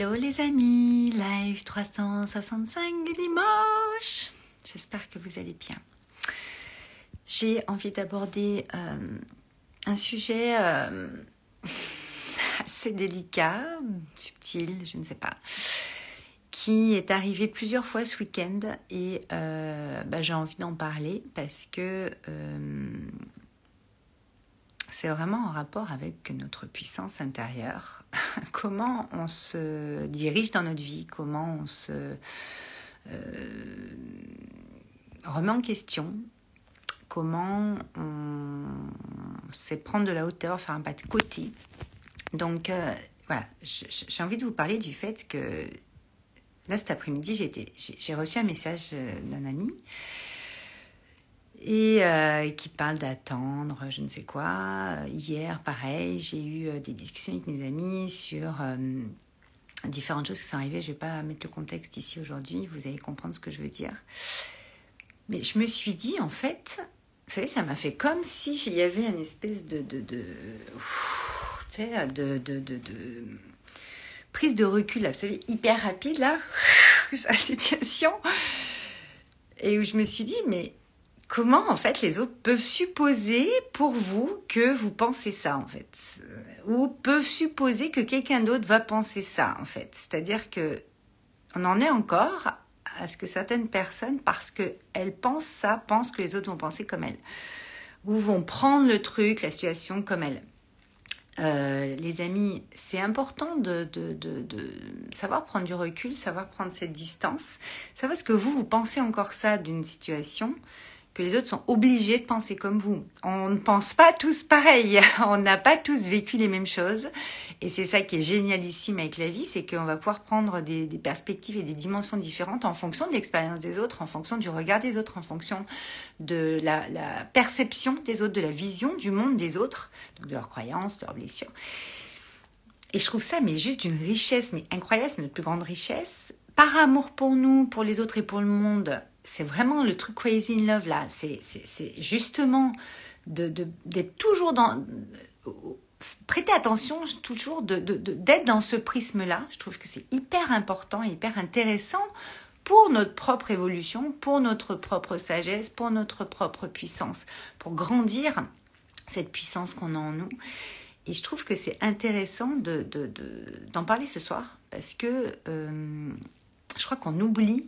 Hello les amis, live 365 dimanche. J'espère que vous allez bien. J'ai envie d'aborder euh, un sujet euh, assez délicat, subtil, je ne sais pas, qui est arrivé plusieurs fois ce week-end et euh, bah, j'ai envie d'en parler parce que c'est vraiment en rapport avec notre puissance intérieure. comment on se dirige dans notre vie, comment on se euh, remet en question, comment on sait prendre de la hauteur, faire un pas de côté. Donc euh, voilà, j'ai envie de vous parler du fait que là cet après-midi, j'ai reçu un message euh, d'un ami et euh, qui parle d'attendre, je ne sais quoi. Hier, pareil, j'ai eu euh, des discussions avec mes amis sur euh, différentes choses qui sont arrivées. Je ne vais pas mettre le contexte ici aujourd'hui, vous allez comprendre ce que je veux dire. Mais je me suis dit, en fait, vous savez, ça m'a fait comme si il y avait une espèce de... de, de, de, prise de recul, là, vous savez, hyper rapide, là, la situation. Et où je me suis dit, mais comment en fait les autres peuvent supposer pour vous que vous pensez ça en fait. Ou peuvent supposer que quelqu'un d'autre va penser ça en fait. C'est-à-dire que on en est encore à ce que certaines personnes parce qu'elles pensent ça pensent que les autres vont penser comme elles. Ou vont prendre le truc la situation comme elles euh, les amis, c'est important de, de, de, de, savoir prendre du recul, savoir prendre cette distance, savoir ce que vous, vous pensez encore ça d'une situation, que les autres sont obligés de penser comme vous. On ne pense pas tous pareil, on n'a pas tous vécu les mêmes choses. Et c'est ça qui est génialissime avec la vie, c'est qu'on va pouvoir prendre des, perspectives et des dimensions différentes en fonction de l'expérience des autres, en fonction du regard des autres, en fonction de la, perception des autres, de la vision du monde des autres, donc de leurs croyances, de leurs blessures. Et je trouve ça mais juste d'une richesse mais incroyable, c'est notre plus grande richesse. Par amour pour nous, pour les autres et pour le monde, c'est vraiment le truc crazy in love là. C'est justement d'être toujours dans. Prêtez attention toujours d'être dans ce prisme-là. Je trouve que c'est hyper important, hyper intéressant pour notre propre évolution, pour notre propre sagesse, pour notre propre puissance, pour grandir cette puissance qu'on a en nous. Et je trouve que c'est intéressant d'en de, parler ce soir parce que euh, je crois qu'on oublie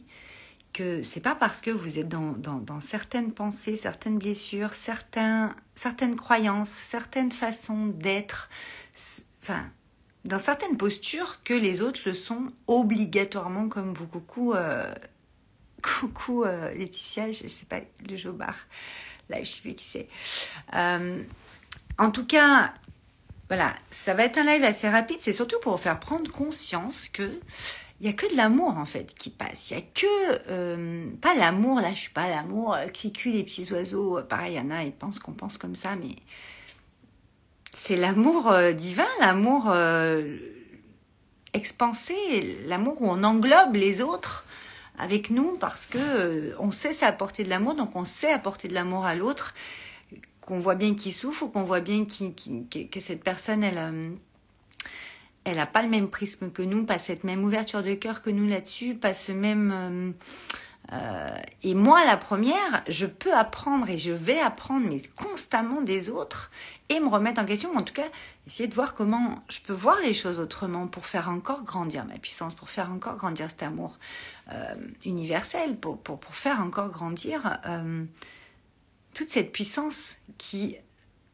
que c'est pas parce que vous êtes dans, dans, certaines pensées, certaines blessures, certains, certaines croyances, certaines façons d'être, enfin, dans certaines postures que les autres le sont obligatoirement comme vous. Coucou, euh, coucou euh, Laetitia, je, sais pas, le Jobard, là je sais plus qui c'est. Euh, en tout cas, voilà, ça va être un live assez rapide, c'est surtout pour vous faire prendre conscience que il y a que de l'amour en fait qui passe. Il y a que euh, pas l'amour là, je suis pas l'amour euh, qui cuit les petits oiseaux. Euh, pareil, il y en a, ils pensent qu'on pense comme ça, mais c'est l'amour divin, l'amour expansé, l'amour où on englobe les autres avec nous parce que on sait s'apporter de l'amour, donc on sait apporter de l'amour à l'autre, qu'on voit bien qu'il souffre ou qu'on voit bien que cette personne elle elle n'a pas le même prisme que nous, pas cette même ouverture de cœur que nous là-dessus, pas ce même... Euh, euh, et moi, la première, je peux apprendre et je vais apprendre, mais constamment des autres et me remettre en question, en tout cas, essayer de voir comment je peux voir les choses autrement pour faire encore grandir ma puissance, pour faire encore grandir cet amour euh, universel, pour, pour, pour, faire encore grandir toute cette puissance qui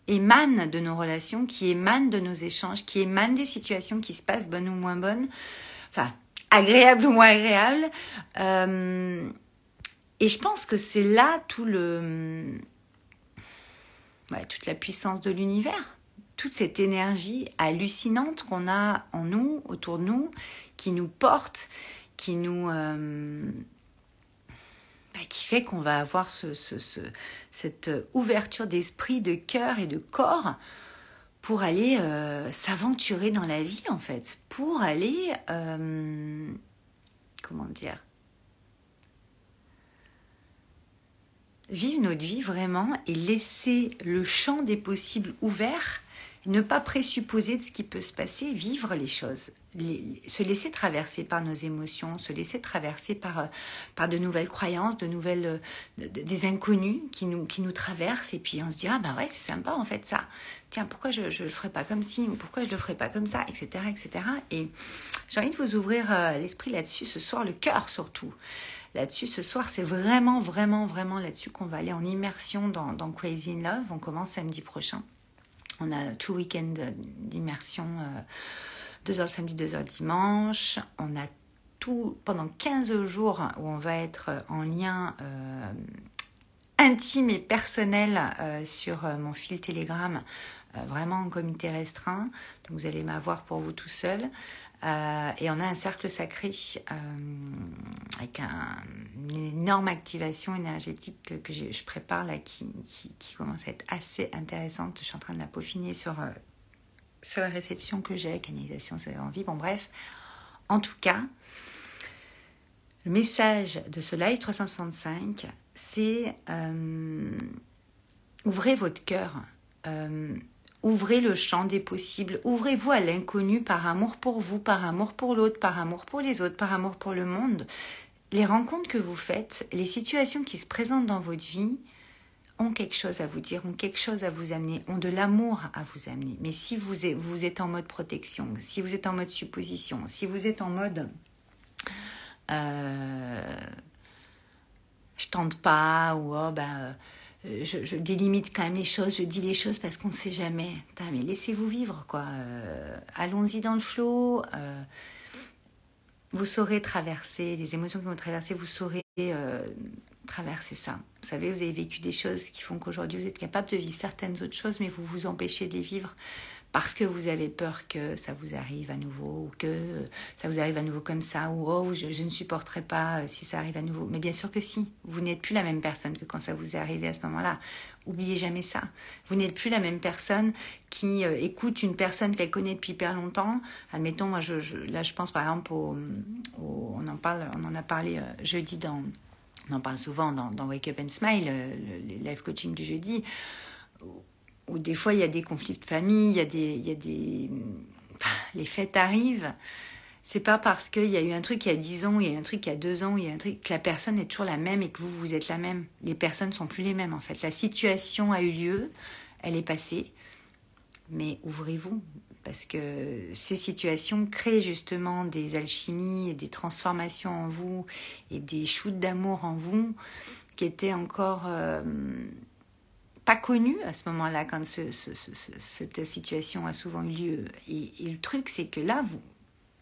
émane de nos relations, qui émane de nos échanges, qui émane des situations qui se passent bonnes ou moins bonnes, enfin agréables ou moins agréables. Euh, et je pense que c'est là tout le, toute la puissance de l'univers, toute cette énergie hallucinante qu'on a en nous, autour de nous, qui nous porte, qui nous euh, qui fait qu'on va avoir ce, cette ouverture d'esprit, de cœur et de corps pour aller euh, s'aventurer dans la vie en fait, pour aller, euh, comment dire, vivre notre vie vraiment et laisser le champ des possibles ouvert ne pas présupposer de ce qui peut se passer, vivre les choses, se laisser traverser par nos émotions, se laisser traverser par, euh, par de nouvelles croyances, de nouvelles, euh, des inconnus qui nous, qui nous traversent, et puis on se dit, ah ben ouais, c'est sympa en fait ça. Tiens, pourquoi je ne le ferais pas comme ci, ou pourquoi je le ferais pas comme ça, etc. etc. Et j'ai envie de vous ouvrir euh, l'esprit là-dessus ce soir, le cœur surtout là-dessus. Ce soir, c'est vraiment, vraiment, vraiment là-dessus qu'on va aller en immersion dans, Crazy Love. On commence samedi prochain. On a tout week-end d'immersion, 2 euh, heures samedi, 2 heures dimanche. On a tout pendant 15 jours où on va être en lien euh, intime et personnel euh, sur mon fil Telegram, vraiment en comité restreint. Donc vous allez m'avoir pour vous tout seul. Euh, et on a un cercle sacré euh, avec une énorme activation énergétique que, je, prépare là, qui, commence à être assez intéressante. Je suis en train de la peaufiner sur, euh, sur la réception que j'ai, canalisation, c'est envie. Bon, bref. En tout cas, le message de ce live 365, c'est ouvrez votre cœur. Ouvrez le champ des possibles, ouvrez-vous à l'inconnu par amour pour vous, par amour pour l'autre, par amour pour les autres, par amour pour le monde. Les rencontres que vous faites, les situations qui se présentent dans votre vie ont quelque chose à vous dire, ont quelque chose à vous amener, ont de l'amour à vous amener. Mais si vous êtes, en mode protection, si vous êtes en mode supposition, si vous êtes en mode euh, je tente pas ou oh, ben, euh, je, délimite quand même les choses, je dis les choses parce qu'on ne sait jamais. mais laissez-vous vivre, quoi. Euh, allons-y dans le flot. Euh, vous saurez traverser les émotions que vous traversez, vous saurez traverser ça. Vous savez, vous avez vécu des choses qui font qu'aujourd'hui vous êtes capable de vivre certaines autres choses, mais vous vous empêchez de les vivre parce que vous avez peur que ça vous arrive à nouveau, ou que ça vous arrive à nouveau comme ça, ou oh, je, ne supporterai pas euh, si ça arrive à nouveau. Mais bien sûr que si, vous n'êtes plus la même personne que quand ça vous est arrivé à ce moment-là. Oubliez jamais ça. Vous n'êtes plus la même personne qui euh, écoute une personne qu'elle connaît depuis hyper longtemps. Admettons, moi, je, là, je pense par exemple on en parle, on en a parlé euh, jeudi dans, on en parle souvent dans Wake Up and Smile, le live coaching du jeudi où des fois il y a des conflits de famille, il y a des, y a des, les fêtes arrivent. C'est pas parce qu'il y a eu un truc il y a 10 ans, il y a eu un truc il y a 2 ans, il y a un truc que la personne est toujours la même et que vous, vous êtes la même. Les personnes sont plus les mêmes en fait. La situation a eu lieu, elle est passée, mais ouvrez-vous parce que ces situations créent justement des alchimies et des transformations en vous et des shoots d'amour en vous qui étaient encore euh, pas connu à ce moment-là quand cette situation a souvent eu lieu. Et, le truc, c'est que là, vous,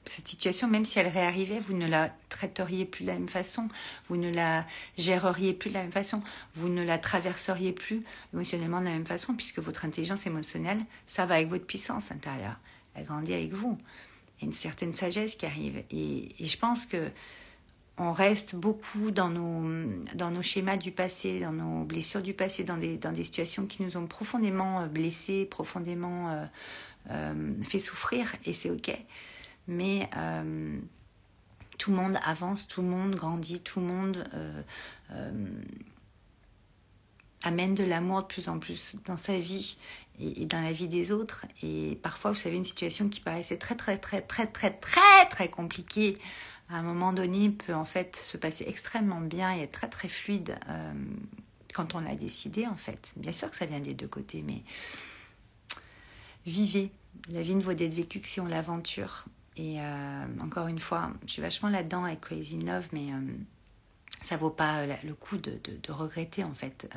cette situation, même si elle réarrivait, vous ne la traiteriez plus de la même façon, vous ne la géreriez plus de la même façon, vous ne la traverseriez plus émotionnellement de la même façon, puisque votre intelligence émotionnelle, ça va avec votre puissance intérieure. Elle grandit avec vous. Il y a une certaine sagesse qui arrive. et je pense que on reste beaucoup dans nos, dans nos schémas du passé, dans nos blessures du passé, dans des, dans des situations qui nous ont profondément euh, blessés, profondément euh, euh, fait souffrir, et c'est ok. Mais tout le monde avance, tout le monde grandit, tout le monde amène de l'amour de plus en plus dans sa vie et, et, dans la vie des autres. Et parfois, vous savez, une situation qui paraissait très, très, très, très, très, très, très compliquée à un moment donné peut en fait se passer extrêmement bien et être très très fluide euh, quand on l'a décidé en fait. Bien sûr que ça vient des deux côtés, mais vivez. La vie ne vaut d'être vécue que si on l'aventure. Et euh, encore une fois, je suis vachement là-dedans avec Crazy Love, mais euh, ça vaut pas le coup de, de, regretter en fait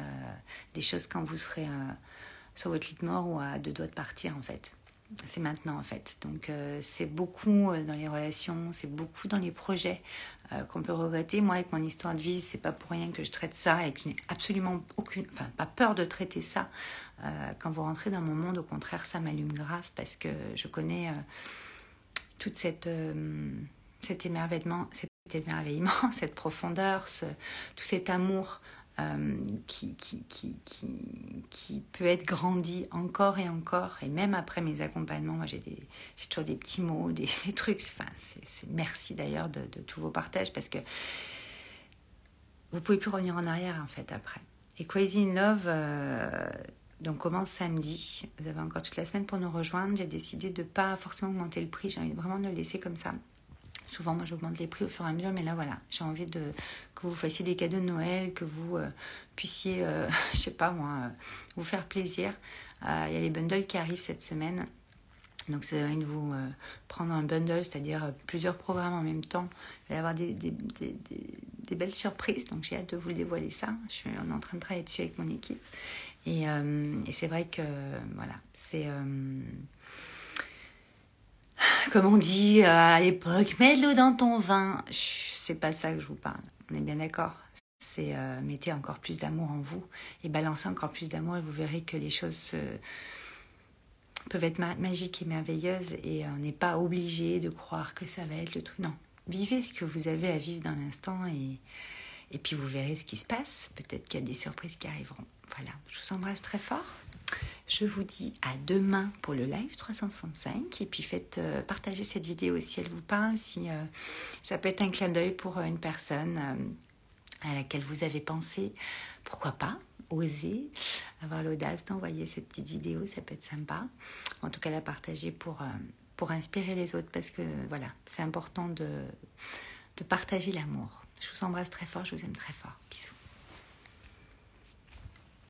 des choses quand vous serez sur votre lit de mort ou à deux doigts de partir en fait c'est maintenant en fait. Donc euh, c'est beaucoup euh, dans les relations, c'est beaucoup dans les projets euh, qu'on peut regretter. Moi, avec mon histoire de vie, c'est pas pour rien que je traite ça et que je n'ai absolument aucune, enfin pas peur de traiter ça. quand vous rentrez dans mon monde, au contraire, ça m'allume grave parce que je connais toute cette cet émerveillement, cet émerveillement, cette profondeur, tout cet amour qui, qui, peut être grandi encore et encore. Et même après mes accompagnements, moi j'ai toujours des petits mots, des, trucs. Enfin, c'est merci d'ailleurs de, tous vos partages parce que vous pouvez plus revenir en arrière en fait après. Et Crazy in Love, euh, donc commence samedi. Vous avez encore toute la semaine pour nous rejoindre. J'ai décidé de ne pas forcément augmenter le prix. J'ai envie vraiment de le laisser comme ça. Souvent, moi, j'augmente les prix au fur et à mesure, mais là, voilà, j'ai envie de que vous fassiez des cadeaux de Noël, que vous euh, puissiez, euh, je sais pas moi, euh, vous faire plaisir. Il y a les bundles qui arrivent cette semaine. Donc, ça va de vous prendre un bundle, c'est-à-dire plusieurs programmes en même temps. Il va y avoir des, belles surprises, donc j'ai hâte de vous dévoiler ça. Je suis, en train de travailler dessus avec mon équipe. Et c'est vrai que, voilà, c'est comme on dit euh, à l'époque, mets de l'eau dans ton vin. C'est pas ça que je vous parle. On est bien d'accord. C'est euh, mettez encore plus d'amour en vous et balancez encore plus d'amour et vous verrez que les choses peuvent être magiques et merveilleuses et on n'est pas obligé de croire que ça va être le truc. Non, vivez ce que vous avez à vivre dans l'instant et, et puis vous verrez ce qui se passe. Peut-être qu'il y a des surprises qui arriveront. Voilà, je vous embrasse très fort. Je vous dis à demain pour le live 365 et puis faites euh, partager cette vidéo si elle vous parle, si euh, ça peut être un clin d'œil pour euh, une personne à laquelle vous avez pensé. Pourquoi pas oser avoir l'audace d'envoyer cette petite vidéo, ça peut être sympa. En tout cas, la partager pour, inspirer les autres parce que voilà, c'est important de, partager l'amour. Je vous embrasse très fort, je vous aime très fort.